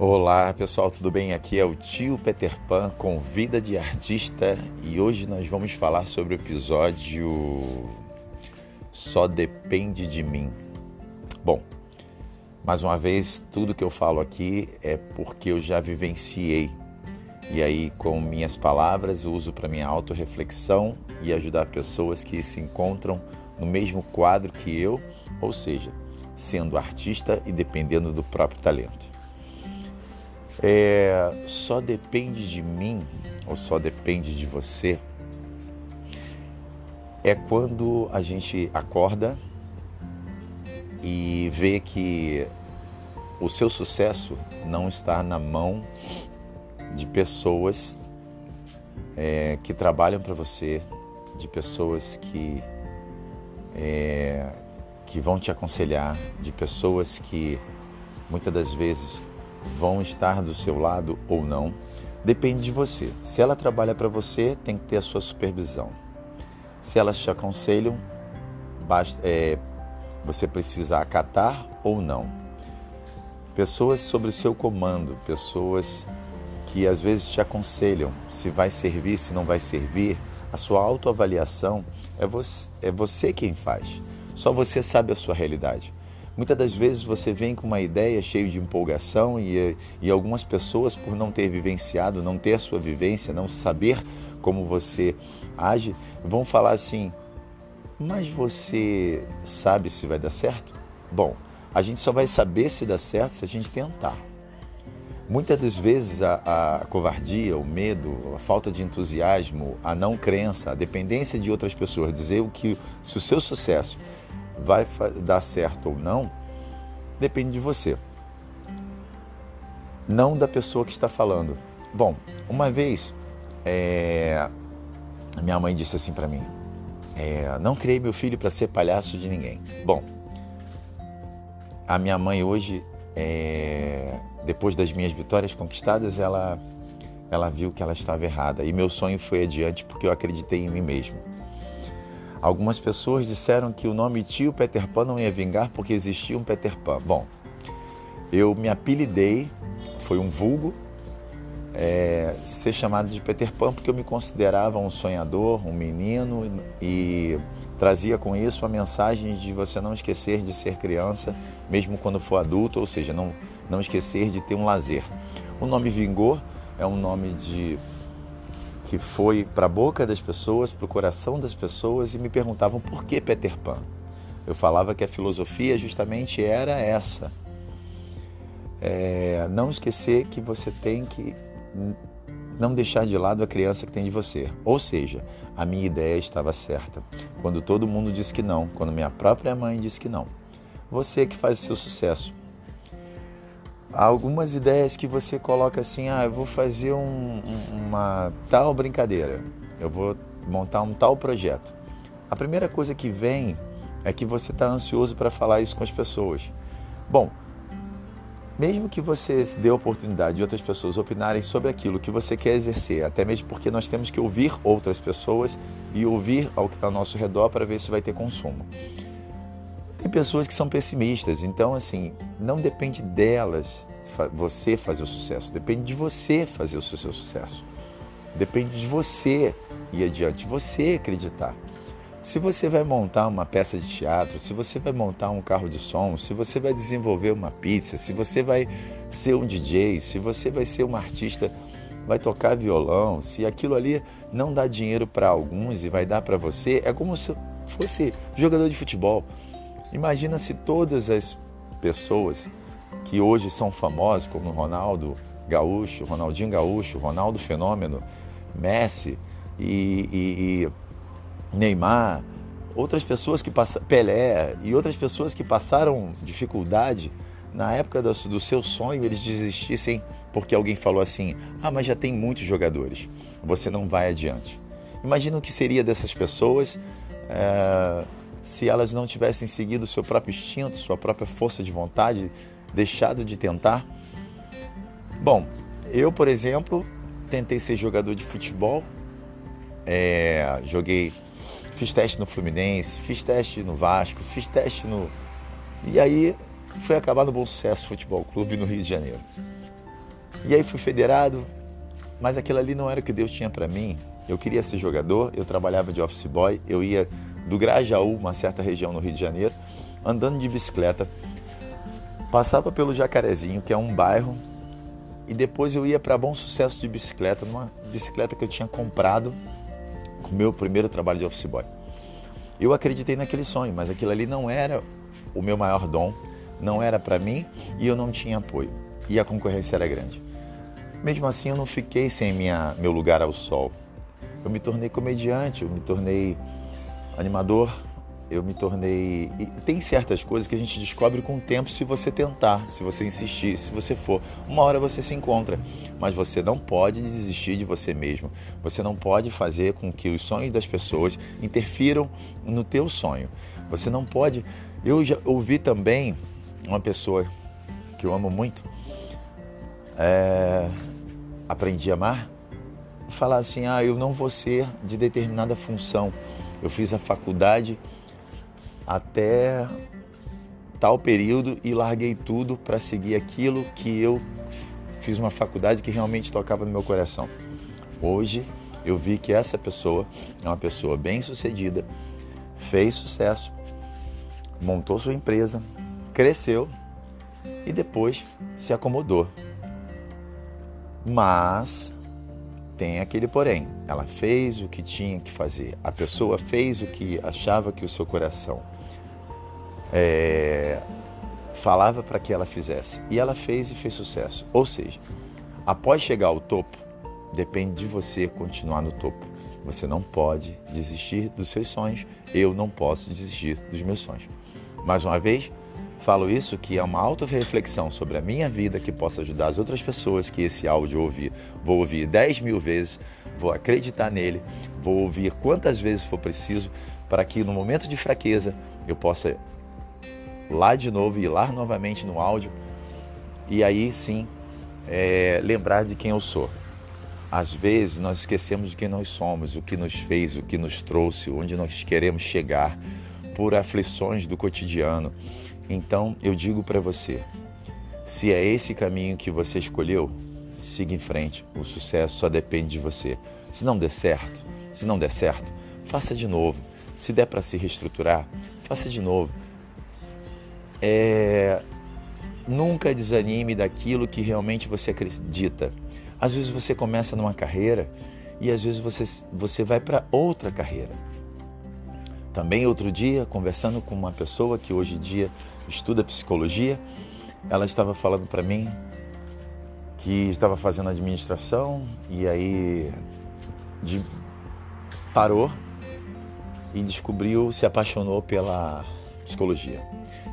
Olá pessoal, tudo bem? Aqui é o tio Peter Pan com Vida de Artista e hoje nós vamos falar sobre o episódio Só Depende de Mim. Bom, mais uma vez, tudo que eu falo aqui é porque eu já vivenciei e aí, com minhas palavras, uso para minha autorreflexão e ajudar pessoas que se encontram no mesmo quadro que eu, ou seja, sendo artista e dependendo do próprio talento. É, só depende de mim ou só depende de você é quando a gente acorda e vê que o seu sucesso não está na mão de pessoas é, que trabalham para você, de pessoas que, é, que vão te aconselhar, de pessoas que muitas das vezes vão estar do seu lado ou não, depende de você. Se ela trabalha para você, tem que ter a sua supervisão. Se elas te aconselham, basta, é, você precisa acatar ou não. Pessoas sobre o seu comando, pessoas que às vezes te aconselham se vai servir, se não vai servir, a sua autoavaliação é você, é você quem faz. Só você sabe a sua realidade. Muitas das vezes você vem com uma ideia cheia de empolgação e, e algumas pessoas, por não ter vivenciado, não ter a sua vivência, não saber como você age, vão falar assim: Mas você sabe se vai dar certo? Bom, a gente só vai saber se dá certo se a gente tentar. Muitas das vezes a, a, covardia, o medo, a falta de entusiasmo, a não crença, a dependência de outras pessoas, dizer o que se o seu sucesso vai dar certo ou não, depende de você. Não da pessoa que está falando. Bom, uma vez é, minha mãe disse assim para mim: é, Não criei meu filho para ser palhaço de ninguém. Bom, a minha mãe hoje, é, depois das minhas vitórias conquistadas, ela, ela viu que ela estava errada. E meu sonho foi adiante porque eu acreditei em mim mesmo. Algumas pessoas disseram que o nome tio Peter Pan não ia vingar porque existia um Peter Pan. Bom, eu me apelidei, foi um vulgo, é, ser chamado de Peter Pan porque eu me considerava um sonhador, um menino e trazia com isso a mensagem de você não esquecer de ser criança, mesmo quando for adulto, ou seja, não, não esquecer de ter um lazer. O nome Vingor é um nome de que foi para a boca das pessoas, para o coração das pessoas e me perguntavam por que Peter Pan. Eu falava que a filosofia justamente era essa. É, não esquecer que você tem que não deixar de lado a criança que tem de você. Ou seja, a minha ideia estava certa. Quando todo mundo disse que não, quando minha própria mãe disse que não. Você que faz o seu sucesso. Algumas ideias que você coloca assim, ah, eu vou fazer um, uma tal brincadeira, eu vou montar um tal projeto. A primeira coisa que vem é que você está ansioso para falar isso com as pessoas. Bom, mesmo que você dê a oportunidade de outras pessoas opinarem sobre aquilo que você quer exercer, até mesmo porque nós temos que ouvir outras pessoas e ouvir ao que está ao nosso redor para ver se vai ter consumo. Tem pessoas que são pessimistas, então assim, não depende delas você fazer o sucesso, depende de você fazer o seu sucesso. Depende de você ir adiante, você acreditar. Se você vai montar uma peça de teatro, se você vai montar um carro de som, se você vai desenvolver uma pizza, se você vai ser um DJ, se você vai ser um artista, vai tocar violão, se aquilo ali não dá dinheiro para alguns e vai dar para você, é como se fosse jogador de futebol. Imagina se todas as pessoas que hoje são famosos, como Ronaldo Gaúcho, Ronaldinho Gaúcho, Ronaldo Fenômeno, Messi e, e, e Neymar, outras pessoas que passaram, Pelé e outras pessoas que passaram dificuldade na época do, do, seu sonho, eles desistissem porque alguém falou assim: ah, mas já tem muitos jogadores, você não vai adiante. Imagina o que seria dessas pessoas. É se elas não tivessem seguido seu próprio instinto, sua própria força de vontade, deixado de tentar? Bom, eu, por exemplo, tentei ser jogador de futebol, é, joguei, fiz teste no Fluminense, fiz teste no Vasco, fiz teste no. E aí foi acabar no Bom Sucesso Futebol Clube no Rio de Janeiro. E aí fui federado, mas aquilo ali não era o que Deus tinha para mim. Eu queria ser jogador, eu trabalhava de office boy, eu ia do Grajaú, uma certa região no Rio de Janeiro, andando de bicicleta, passava pelo Jacarezinho, que é um bairro, e depois eu ia para Bom Sucesso de bicicleta, numa bicicleta que eu tinha comprado com o meu primeiro trabalho de office boy. Eu acreditei naquele sonho, mas aquilo ali não era o meu maior dom, não era para mim e eu não tinha apoio. E a concorrência era grande. Mesmo assim, eu não fiquei sem minha, meu lugar ao sol. Eu me tornei comediante, eu me tornei animador, eu me tornei. E tem certas coisas que a gente descobre com o tempo se você tentar, se você insistir, se você for. Uma hora você se encontra, mas você não pode desistir de você mesmo. Você não pode fazer com que os sonhos das pessoas interfiram no teu sonho. Você não pode. Eu já ouvi também uma pessoa que eu amo muito é, aprendi a amar, falar assim: ah, eu não vou ser de determinada função. Eu fiz a faculdade até tal período e larguei tudo para seguir aquilo que eu fiz uma faculdade que realmente tocava no meu coração. Hoje eu vi que essa pessoa é uma pessoa bem sucedida, fez sucesso, montou sua empresa, cresceu e depois se acomodou mas tem aquele porém. Ela fez o que tinha que fazer. A pessoa fez o que achava que o seu coração é, falava para que ela fizesse. E ela fez e fez sucesso. Ou seja, após chegar ao topo, depende de você continuar no topo. Você não pode desistir dos seus sonhos. Eu não posso desistir dos meus sonhos. Mais uma vez, Falo isso que é uma auto-reflexão sobre a minha vida que possa ajudar as outras pessoas que esse áudio ouvir. Vou ouvir 10 mil vezes, vou acreditar nele, vou ouvir quantas vezes for preciso para que no momento de fraqueza eu possa lá de novo, ir lá novamente no áudio e aí sim é, lembrar de quem eu sou. Às vezes nós esquecemos de quem nós somos, o que nos fez, o que nos trouxe, onde nós queremos chegar por aflições do cotidiano. Então eu digo para você: se é esse caminho que você escolheu, siga em frente. O sucesso só depende de você. Se não der certo, se não der certo, faça de novo. Se der para se reestruturar, faça de novo. É... Nunca desanime daquilo que realmente você acredita. Às vezes você começa numa carreira e às vezes você, você vai para outra carreira. Também outro dia, conversando com uma pessoa que hoje em dia estuda psicologia, ela estava falando para mim que estava fazendo administração e aí de, parou e descobriu, se apaixonou pela psicologia.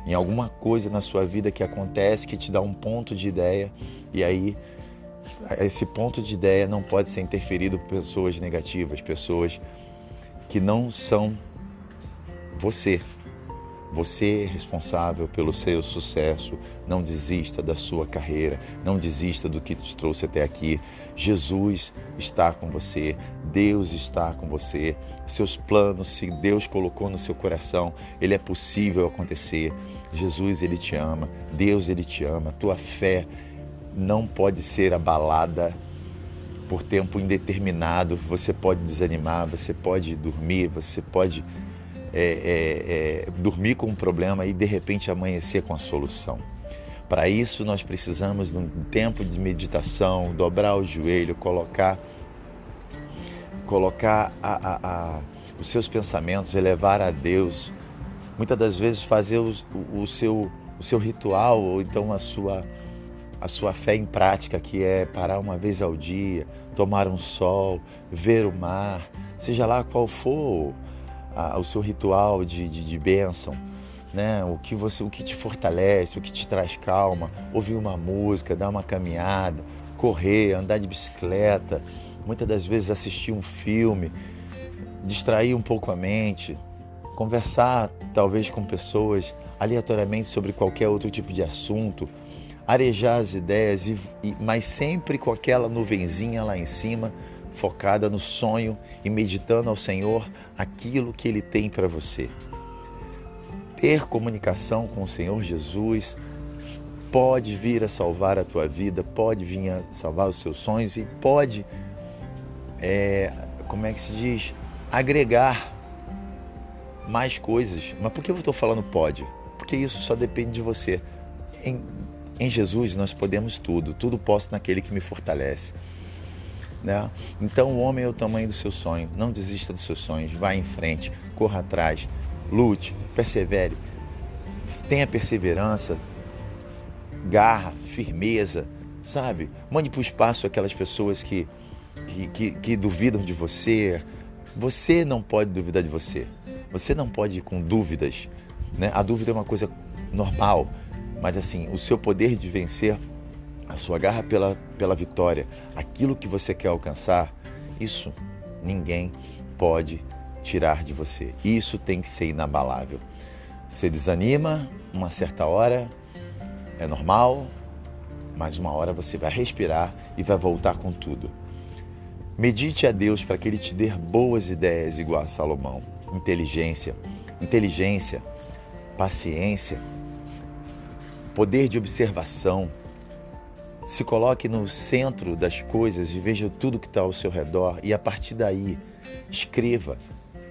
Em alguma coisa na sua vida que acontece que te dá um ponto de ideia e aí esse ponto de ideia não pode ser interferido por pessoas negativas, pessoas que não são você, você é responsável pelo seu sucesso. Não desista da sua carreira. Não desista do que te trouxe até aqui. Jesus está com você. Deus está com você. Seus planos, se Deus colocou no seu coração, ele é possível acontecer. Jesus, ele te ama. Deus, ele te ama. Tua fé não pode ser abalada por tempo indeterminado. Você pode desanimar, você pode dormir, você pode é, é, é, dormir com um problema e de repente amanhecer com a solução. Para isso, nós precisamos de um tempo de meditação, dobrar o joelho, colocar, colocar a, a, a, os seus pensamentos, elevar a Deus. Muitas das vezes fazer o, o, seu, o seu ritual ou então a sua, a sua fé em prática, que é parar uma vez ao dia, tomar um sol, ver o mar, seja lá qual for a, o seu ritual de, de, de bênção, né? O que você, o que te fortalece, o que te traz calma, ouvir uma música, dar uma caminhada, correr, andar de bicicleta, muitas das vezes assistir um filme, distrair um pouco a mente, conversar talvez com pessoas aleatoriamente sobre qualquer outro tipo de assunto, arejar as ideias, e, mas sempre com aquela nuvenzinha lá em cima focada no sonho e meditando ao Senhor aquilo que Ele tem para você. Ter comunicação com o Senhor Jesus pode vir a salvar a tua vida, pode vir a salvar os seus sonhos e pode, é, como é que se diz, agregar mais coisas. Mas por que eu estou falando pode? Porque isso só depende de você. Em, em Jesus nós podemos tudo, tudo posso naquele que me fortalece. Né? Então o homem é o tamanho do seu sonho. Não desista dos seus sonhos, vá em frente, corra atrás, lute, persevere, tenha perseverança, garra, firmeza, sabe? Mande para o espaço aquelas pessoas que, que, que, que duvidam de você. Você não pode duvidar de você. Você não pode ir com dúvidas. Né? A dúvida é uma coisa normal, mas assim, o seu poder de vencer, a sua garra pela, pela vitória, aquilo que você quer alcançar, isso ninguém pode tirar de você. Isso tem que ser inabalável. Você desanima uma certa hora, é normal, mas uma hora você vai respirar e vai voltar com tudo. Medite a Deus para que Ele te dê boas ideias, igual a Salomão. Inteligência, inteligência, paciência, poder de observação. Se coloque no centro das coisas e veja tudo que está ao seu redor e a partir daí escreva,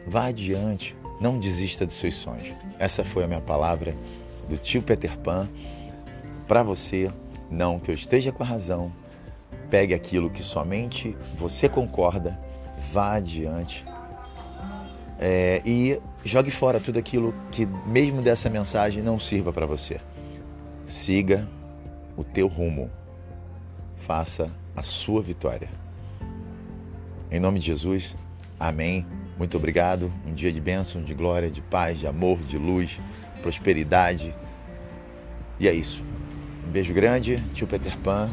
vá adiante, não desista dos seus sonhos. Essa foi a minha palavra do tio Peter Pan para você. Não que eu esteja com a razão. Pegue aquilo que somente você concorda, vá adiante é, e jogue fora tudo aquilo que, mesmo dessa mensagem, não sirva para você. Siga o teu rumo. Faça a sua vitória. Em nome de Jesus, amém. Muito obrigado. Um dia de bênção, de glória, de paz, de amor, de luz, prosperidade. E é isso. Um beijo grande, tio Peter Pan.